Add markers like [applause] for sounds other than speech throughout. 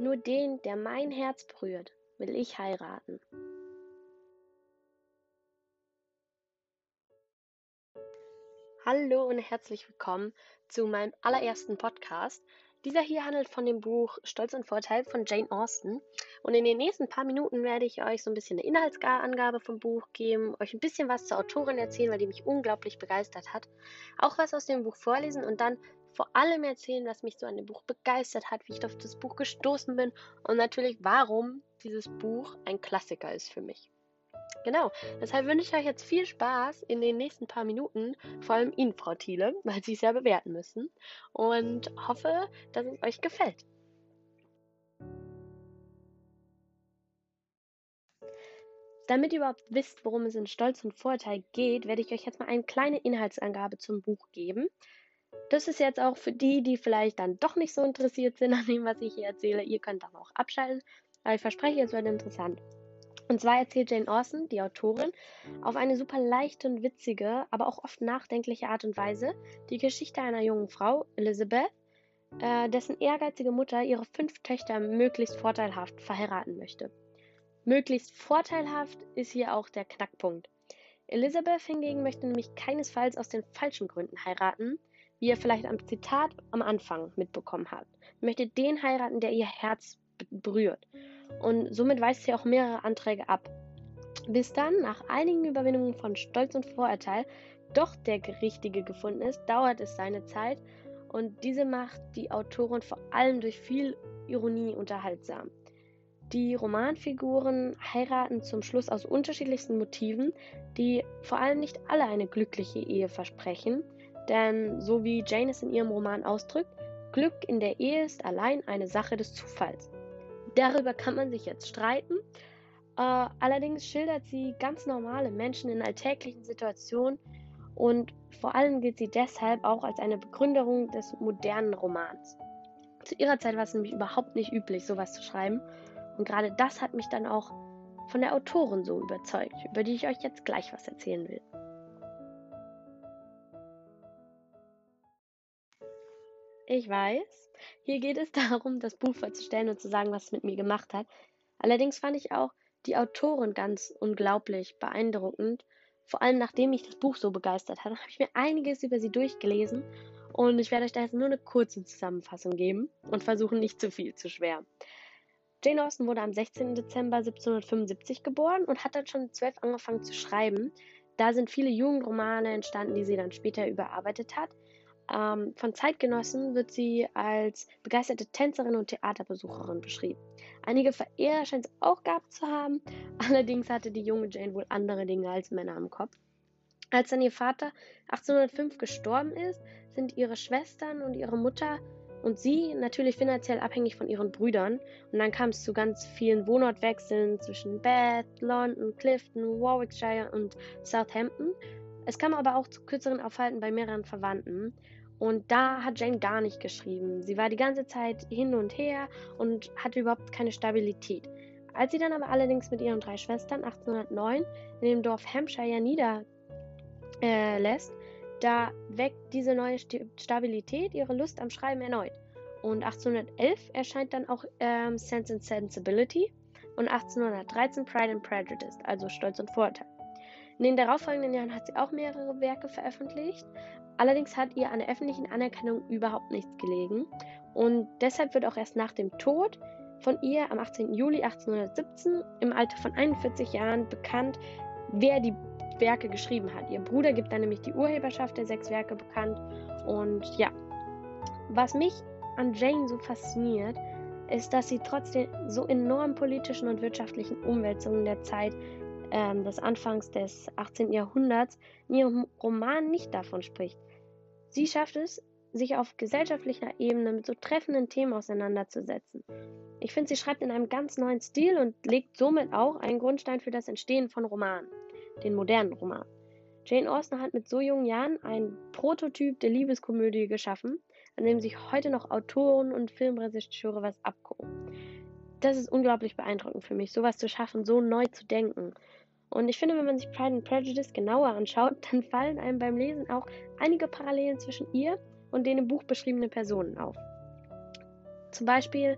Nur den, der mein Herz berührt, will ich heiraten. Hallo und herzlich willkommen zu meinem allerersten Podcast. Dieser hier handelt von dem Buch Stolz und Vorteil von Jane Austen. Und in den nächsten paar Minuten werde ich euch so ein bisschen eine Inhaltsangabe vom Buch geben, euch ein bisschen was zur Autorin erzählen, weil die mich unglaublich begeistert hat. Auch was aus dem Buch vorlesen und dann vor allem erzählen, was mich so an dem Buch begeistert hat, wie ich auf das Buch gestoßen bin und natürlich, warum dieses Buch ein Klassiker ist für mich. Genau, deshalb wünsche ich euch jetzt viel Spaß in den nächsten paar Minuten, vor allem Ihnen, Frau Thiele, [laughs] weil Sie es ja bewerten müssen und hoffe, dass es euch gefällt. Damit ihr überhaupt wisst, worum es in Stolz und Vorteil geht, werde ich euch jetzt mal eine kleine Inhaltsangabe zum Buch geben. Das ist jetzt auch für die, die vielleicht dann doch nicht so interessiert sind an dem, was ich hier erzähle. Ihr könnt dann auch abschalten, aber ich verspreche, es wird interessant. Und zwar erzählt Jane Austen, die Autorin, auf eine super leichte und witzige, aber auch oft nachdenkliche Art und Weise die Geschichte einer jungen Frau, Elizabeth, äh, dessen ehrgeizige Mutter ihre fünf Töchter möglichst vorteilhaft verheiraten möchte. Möglichst vorteilhaft ist hier auch der Knackpunkt. Elizabeth hingegen möchte nämlich keinesfalls aus den falschen Gründen heiraten, wie ihr vielleicht am Zitat am Anfang mitbekommen habt. Sie möchte den heiraten, der ihr Herz berührt. Und somit weist sie auch mehrere Anträge ab. Bis dann, nach einigen Überwindungen von Stolz und Vorurteil, doch der Richtige gefunden ist, dauert es seine Zeit und diese macht die Autorin vor allem durch viel Ironie unterhaltsam. Die Romanfiguren heiraten zum Schluss aus unterschiedlichsten Motiven, die vor allem nicht alle eine glückliche Ehe versprechen, denn so wie Jane es in ihrem Roman ausdrückt, Glück in der Ehe ist allein eine Sache des Zufalls. Darüber kann man sich jetzt streiten. Äh, allerdings schildert sie ganz normale Menschen in alltäglichen Situationen und vor allem gilt sie deshalb auch als eine Begründerung des modernen Romans. Zu ihrer Zeit war es nämlich überhaupt nicht üblich, sowas zu schreiben. Und gerade das hat mich dann auch von der Autorin so überzeugt, über die ich euch jetzt gleich was erzählen will. Ich weiß, hier geht es [laughs] darum, das Buch vorzustellen und zu sagen, was es mit mir gemacht hat. Allerdings fand ich auch die Autorin ganz unglaublich beeindruckend. Vor allem nachdem mich das Buch so begeistert hat, habe ich mir einiges über sie durchgelesen und ich werde euch da jetzt nur eine kurze Zusammenfassung geben und versuchen, nicht zu viel zu schwer. Jane Austen wurde am 16. Dezember 1775 geboren und hat dann schon zwölf angefangen zu schreiben. Da sind viele Jugendromane entstanden, die sie dann später überarbeitet hat. Ähm, von Zeitgenossen wird sie als begeisterte Tänzerin und Theaterbesucherin beschrieben. Einige Verehrer scheint es auch gehabt zu haben, [laughs] allerdings hatte die junge Jane wohl andere Dinge als Männer im Kopf. Als dann ihr Vater 1805 gestorben ist, sind ihre Schwestern und ihre Mutter und sie natürlich finanziell abhängig von ihren Brüdern. Und dann kam es zu ganz vielen Wohnortwechseln zwischen Bath, London, Clifton, Warwickshire und Southampton. Es kam aber auch zu kürzeren Aufhalten bei mehreren Verwandten. Und da hat Jane gar nicht geschrieben. Sie war die ganze Zeit hin und her und hatte überhaupt keine Stabilität. Als sie dann aber allerdings mit ihren drei Schwestern 1809 in dem Dorf Hampshire niederlässt, äh, da weckt diese neue Stabilität ihre Lust am Schreiben erneut. Und 1811 erscheint dann auch ähm, Sense and Sensibility und 1813 Pride and Prejudice, also Stolz und Vorurteil. In den darauffolgenden Jahren hat sie auch mehrere Werke veröffentlicht, Allerdings hat ihr an der öffentlichen Anerkennung überhaupt nichts gelegen und deshalb wird auch erst nach dem Tod von ihr am 18. Juli 1817 im Alter von 41 Jahren bekannt, wer die Werke geschrieben hat. Ihr Bruder gibt dann nämlich die Urheberschaft der sechs Werke bekannt und ja, was mich an Jane so fasziniert, ist, dass sie trotz der so enorm politischen und wirtschaftlichen Umwälzungen der Zeit ähm, des Anfangs des 18. Jahrhunderts in ihrem Roman nicht davon spricht. Sie schafft es, sich auf gesellschaftlicher Ebene mit so treffenden Themen auseinanderzusetzen. Ich finde, sie schreibt in einem ganz neuen Stil und legt somit auch einen Grundstein für das Entstehen von Romanen, den modernen Roman. Jane Austen hat mit so jungen Jahren einen Prototyp der Liebeskomödie geschaffen, an dem sich heute noch Autoren und Filmregisseure was abgucken. Das ist unglaublich beeindruckend für mich, sowas zu schaffen, so neu zu denken. Und ich finde, wenn man sich Pride and Prejudice genauer anschaut, [laughs] dann fallen einem beim Lesen auch einige Parallelen zwischen ihr und den im Buch beschriebenen Personen auf. Zum Beispiel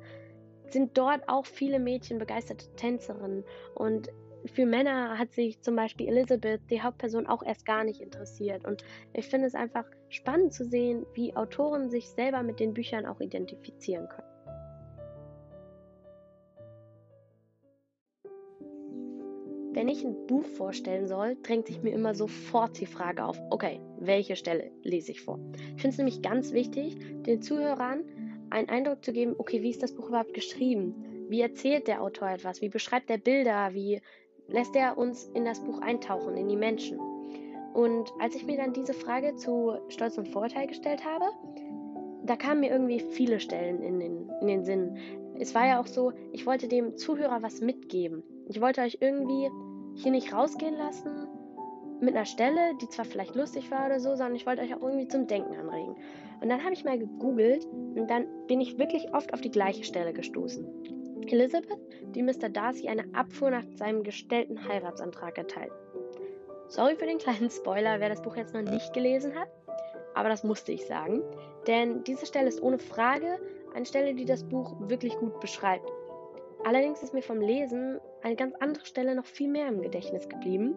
sind dort auch viele Mädchen begeisterte Tänzerinnen und für Männer hat sich zum Beispiel Elizabeth, die Hauptperson, auch erst gar nicht interessiert. Und ich finde es einfach spannend zu sehen, wie Autoren sich selber mit den Büchern auch identifizieren können. Wenn ich ein Buch vorstellen soll, drängt sich mir immer sofort die Frage auf, okay, welche Stelle lese ich vor? Ich finde es nämlich ganz wichtig, den Zuhörern einen Eindruck zu geben, okay, wie ist das Buch überhaupt geschrieben? Wie erzählt der Autor etwas? Wie beschreibt er Bilder? Wie lässt er uns in das Buch eintauchen, in die Menschen? Und als ich mir dann diese Frage zu Stolz und Vorurteil gestellt habe, da kamen mir irgendwie viele Stellen in den, in den Sinn. Es war ja auch so, ich wollte dem Zuhörer was mitgeben. Ich wollte euch irgendwie hier nicht rausgehen lassen mit einer Stelle, die zwar vielleicht lustig war oder so, sondern ich wollte euch auch irgendwie zum Denken anregen. Und dann habe ich mal gegoogelt und dann bin ich wirklich oft auf die gleiche Stelle gestoßen. Elizabeth, die Mr. Darcy eine Abfuhr nach seinem gestellten Heiratsantrag erteilt. Sorry für den kleinen Spoiler, wer das Buch jetzt noch nicht gelesen hat, aber das musste ich sagen, denn diese Stelle ist ohne Frage eine Stelle, die das Buch wirklich gut beschreibt. Allerdings ist mir vom Lesen eine ganz andere Stelle noch viel mehr im Gedächtnis geblieben.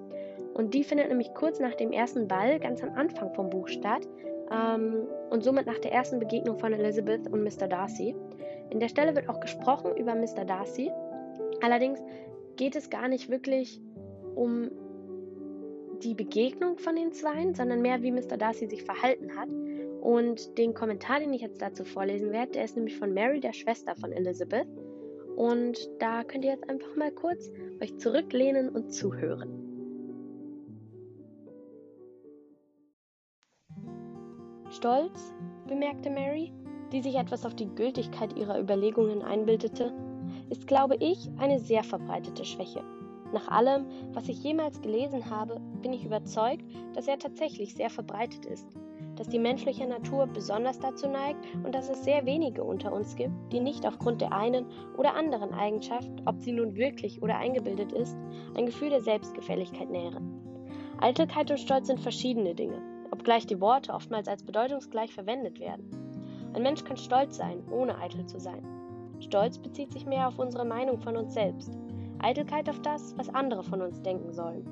Und die findet nämlich kurz nach dem ersten Ball, ganz am Anfang vom Buch statt. Ähm, und somit nach der ersten Begegnung von Elizabeth und Mr. Darcy. In der Stelle wird auch gesprochen über Mr. Darcy. Allerdings geht es gar nicht wirklich um die Begegnung von den Zweien, sondern mehr wie Mr. Darcy sich verhalten hat. Und den Kommentar, den ich jetzt dazu vorlesen werde, der ist nämlich von Mary, der Schwester von Elizabeth. Und da könnt ihr jetzt einfach mal kurz euch zurücklehnen und zuhören. Stolz, bemerkte Mary, die sich etwas auf die Gültigkeit ihrer Überlegungen einbildete, ist, glaube ich, eine sehr verbreitete Schwäche. Nach allem, was ich jemals gelesen habe, bin ich überzeugt, dass er tatsächlich sehr verbreitet ist dass die menschliche Natur besonders dazu neigt und dass es sehr wenige unter uns gibt, die nicht aufgrund der einen oder anderen Eigenschaft, ob sie nun wirklich oder eingebildet ist, ein Gefühl der Selbstgefälligkeit nähren. Eitelkeit und Stolz sind verschiedene Dinge, obgleich die Worte oftmals als bedeutungsgleich verwendet werden. Ein Mensch kann stolz sein, ohne eitel zu sein. Stolz bezieht sich mehr auf unsere Meinung von uns selbst, Eitelkeit auf das, was andere von uns denken sollen.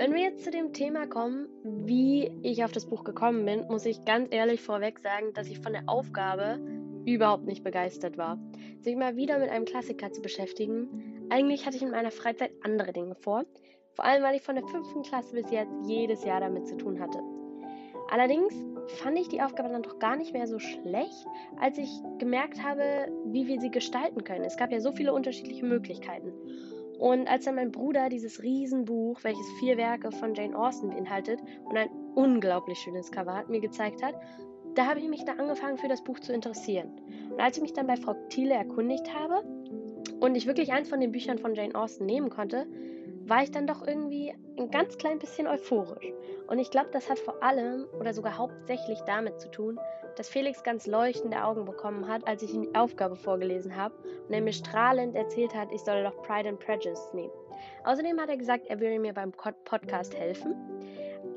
Wenn wir jetzt zu dem Thema kommen, wie ich auf das Buch gekommen bin, muss ich ganz ehrlich vorweg sagen, dass ich von der Aufgabe überhaupt nicht begeistert war. Sich mal wieder mit einem Klassiker zu beschäftigen. Eigentlich hatte ich in meiner Freizeit andere Dinge vor. Vor allem, weil ich von der fünften Klasse bis jetzt jedes Jahr damit zu tun hatte. Allerdings fand ich die Aufgabe dann doch gar nicht mehr so schlecht, als ich gemerkt habe, wie wir sie gestalten können. Es gab ja so viele unterschiedliche Möglichkeiten. Und als dann mein Bruder dieses Riesenbuch, welches vier Werke von Jane Austen beinhaltet und ein unglaublich schönes Cover hat, mir gezeigt hat, da habe ich mich dann angefangen für das Buch zu interessieren. Und als ich mich dann bei Frau Thiele erkundigt habe und ich wirklich eins von den Büchern von Jane Austen nehmen konnte, war ich dann doch irgendwie ein ganz klein bisschen euphorisch. Und ich glaube, das hat vor allem oder sogar hauptsächlich damit zu tun, dass Felix ganz leuchtende Augen bekommen hat, als ich ihm die Aufgabe vorgelesen habe und er mir strahlend erzählt hat, ich solle doch Pride and Prejudice nehmen. Außerdem hat er gesagt, er würde mir beim Podcast helfen.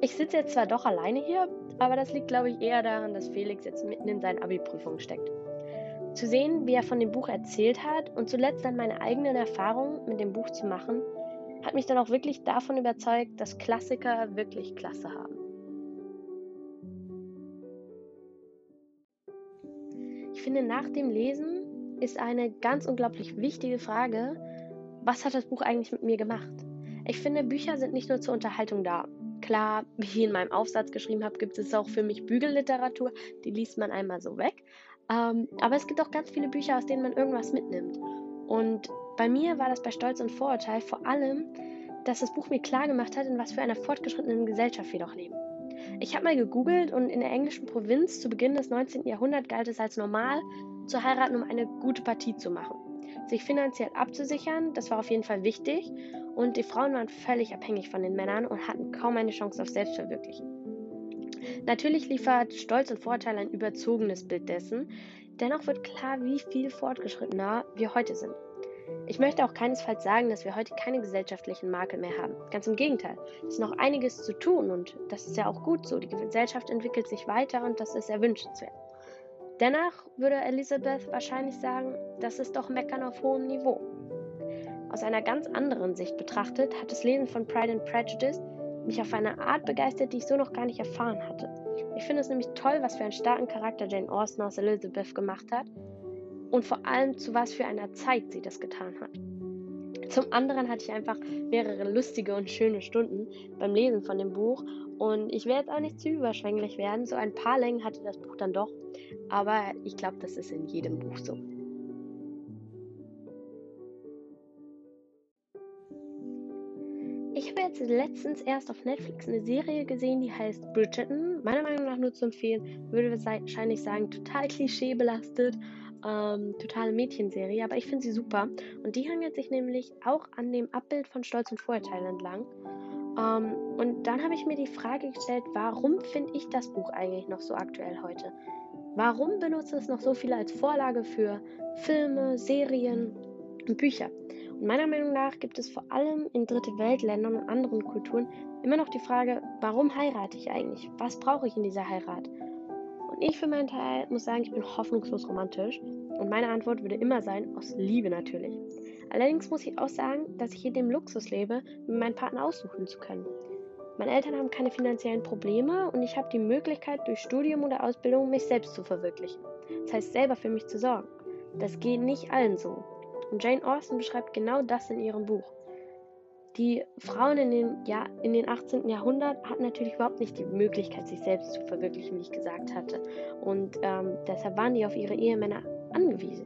Ich sitze jetzt zwar doch alleine hier, aber das liegt, glaube ich, eher daran, dass Felix jetzt mitten in seinen Abi-Prüfungen steckt. Zu sehen, wie er von dem Buch erzählt hat und zuletzt dann meine eigenen Erfahrungen mit dem Buch zu machen, hat mich dann auch wirklich davon überzeugt, dass Klassiker wirklich Klasse haben. finde, nach dem Lesen ist eine ganz unglaublich wichtige Frage, was hat das Buch eigentlich mit mir gemacht? Ich finde, Bücher sind nicht nur zur Unterhaltung da. Klar, [laughs] wie ich in meinem Aufsatz geschrieben habe, gibt es auch für mich Bügelliteratur, die liest man einmal so weg. Ähm, aber es gibt auch ganz viele Bücher, aus denen man irgendwas mitnimmt. Und bei mir war das bei Stolz und Vorurteil vor allem, dass das Buch mir klar gemacht hat, in was für einer fortgeschrittenen Gesellschaft wir doch leben. Ich habe mal gegoogelt und in der englischen Provinz zu Beginn des 19. Jahrhunderts galt es als normal, zu heiraten, um eine gute Partie zu machen. Sich finanziell abzusichern, das war auf jeden Fall wichtig und die Frauen waren völlig abhängig von den Männern und hatten kaum eine Chance auf Selbstverwirklichen. Natürlich liefert Stolz und Vorteil ein überzogenes Bild dessen, dennoch wird klar, wie viel fortgeschrittener wir heute sind. Ich möchte auch keinesfalls sagen, dass wir heute keine gesellschaftlichen Makel mehr haben. Ganz im Gegenteil. Es ist noch einiges zu tun und das ist ja auch gut so. Die Gesellschaft entwickelt sich weiter und das ist erwünschenswert. Dennoch würde Elisabeth wahrscheinlich sagen, das ist doch Meckern auf hohem Niveau. Aus einer ganz anderen Sicht betrachtet hat das Lesen von Pride and Prejudice mich auf eine Art begeistert, die ich so noch gar nicht erfahren hatte. Ich finde es nämlich toll, was für einen starken Charakter Jane Austen aus Elizabeth gemacht hat und vor allem zu was für einer Zeit sie das getan hat. Zum anderen hatte ich einfach mehrere lustige und schöne Stunden beim Lesen von dem Buch und ich werde jetzt auch nicht zu überschwänglich werden. So ein paar Längen hatte das Buch dann doch, aber ich glaube, das ist in jedem Buch so. Ich habe jetzt letztens erst auf Netflix eine Serie gesehen, die heißt Bridgerton. Meiner Meinung nach nur zu empfehlen, würde wahrscheinlich sagen, total klischeebelastet, ähm, totale Mädchenserie, aber ich finde sie super. Und die hangelt sich nämlich auch an dem Abbild von Stolz und Vorurteil entlang. Ähm, und dann habe ich mir die Frage gestellt, warum finde ich das Buch eigentlich noch so aktuell heute? Warum benutzen es noch so viele als Vorlage für Filme, Serien und Bücher? Und meiner Meinung nach gibt es vor allem in Dritte Weltländern und anderen Kulturen immer noch die Frage, warum heirate ich eigentlich? Was brauche ich in dieser Heirat? Und ich für meinen Teil muss sagen, ich bin hoffnungslos romantisch. Und meine Antwort würde immer sein, aus Liebe natürlich. Allerdings muss ich auch sagen, dass ich in dem Luxus lebe, mir meinen Partner aussuchen zu können. Meine Eltern haben keine finanziellen Probleme und ich habe die Möglichkeit, durch Studium oder Ausbildung mich selbst zu verwirklichen. Das heißt, selber für mich zu sorgen. Das geht nicht allen so. Und Jane Austen beschreibt genau das in ihrem Buch. Die Frauen in den, ja, in den 18. Jahrhundert hatten natürlich überhaupt nicht die Möglichkeit, sich selbst zu verwirklichen, wie ich gesagt hatte. Und ähm, deshalb waren die auf ihre Ehemänner angewiesen.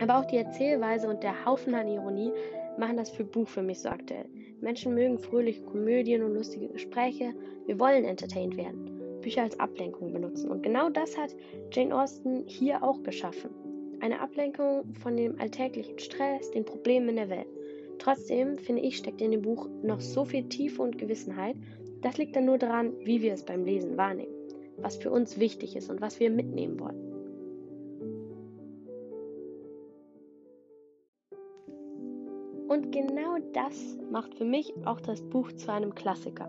Aber auch die Erzählweise und der Haufen an Ironie machen das für Buch für mich so aktuell. Menschen mögen fröhliche Komödien und lustige Gespräche. Wir wollen entertained werden. Bücher als Ablenkung benutzen. Und genau das hat Jane Austen hier auch geschaffen. Eine Ablenkung von dem alltäglichen Stress, den Problemen in der Welt. Trotzdem, finde ich, steckt in dem Buch noch so viel Tiefe und Gewissenheit. Das liegt dann nur daran, wie wir es beim Lesen wahrnehmen. Was für uns wichtig ist und was wir mitnehmen wollen. Und genau das macht für mich auch das Buch zu einem Klassiker.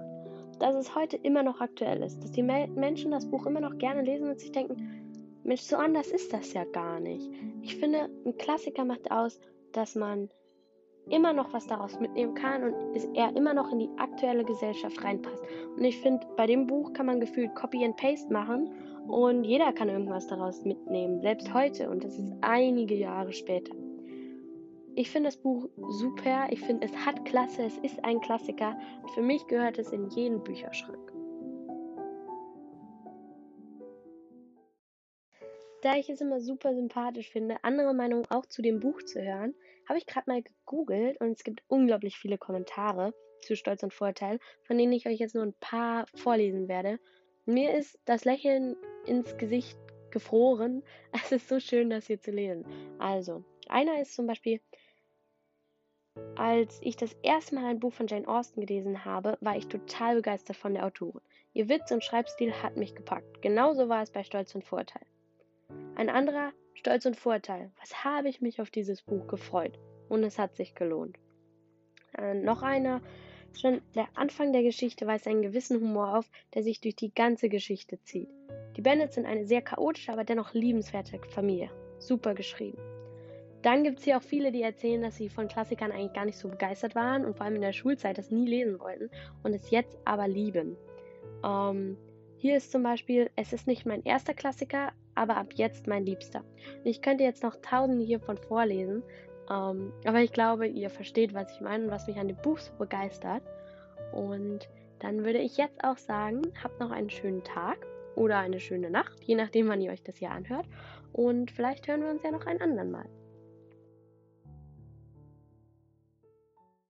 Dass es heute immer noch aktuell ist, dass die Menschen das Buch immer noch gerne lesen und sich denken, Mensch, so anders ist das ja gar nicht. Ich finde, ein Klassiker macht aus, dass man immer noch was daraus mitnehmen kann und er immer noch in die aktuelle Gesellschaft reinpasst. Und ich finde, bei dem Buch kann man gefühlt Copy and Paste machen und jeder kann irgendwas daraus mitnehmen, selbst heute und das ist einige Jahre später. Ich finde das Buch super. Ich finde, es hat Klasse. Es ist ein Klassiker. Für mich gehört es in jeden Bücherschrank. Da ich es immer super sympathisch finde, andere Meinungen auch zu dem Buch zu hören, habe ich gerade mal gegoogelt und es gibt unglaublich viele Kommentare zu Stolz und Vorteil, von denen ich euch jetzt nur ein paar vorlesen werde. Mir ist das Lächeln ins Gesicht gefroren. [laughs] Es ist so schön, das hier zu lesen. Also, einer ist zum Beispiel, als ich das erste Mal ein Buch von Jane Austen gelesen habe, war ich total begeistert von der Autorin. Ihr Witz und Schreibstil hat mich gepackt. Genauso war es bei Stolz und Vorteil. Ein anderer, Stolz und Vorteil. Was habe ich mich auf dieses Buch gefreut? Und es hat sich gelohnt. Äh, noch einer, schon der Anfang der Geschichte weist einen gewissen Humor auf, der sich durch die ganze Geschichte zieht. Die Bennets sind eine sehr chaotische, aber dennoch liebenswerte Familie. Super geschrieben. Dann gibt es hier auch viele, die erzählen, dass sie von Klassikern eigentlich gar nicht so begeistert waren und vor allem in der Schulzeit das nie lesen wollten und es jetzt aber lieben. Ähm, hier ist zum Beispiel, es ist nicht mein erster Klassiker, aber ab jetzt mein Liebster. Ich könnte jetzt noch tausende hiervon vorlesen, ähm, aber ich glaube, ihr versteht, was ich meine und was mich an dem Buch so begeistert. Und dann würde ich jetzt auch sagen, habt noch einen schönen Tag oder eine schöne Nacht, je nachdem, wann ihr euch das hier anhört. Und vielleicht hören wir uns ja noch einen anderen Mal.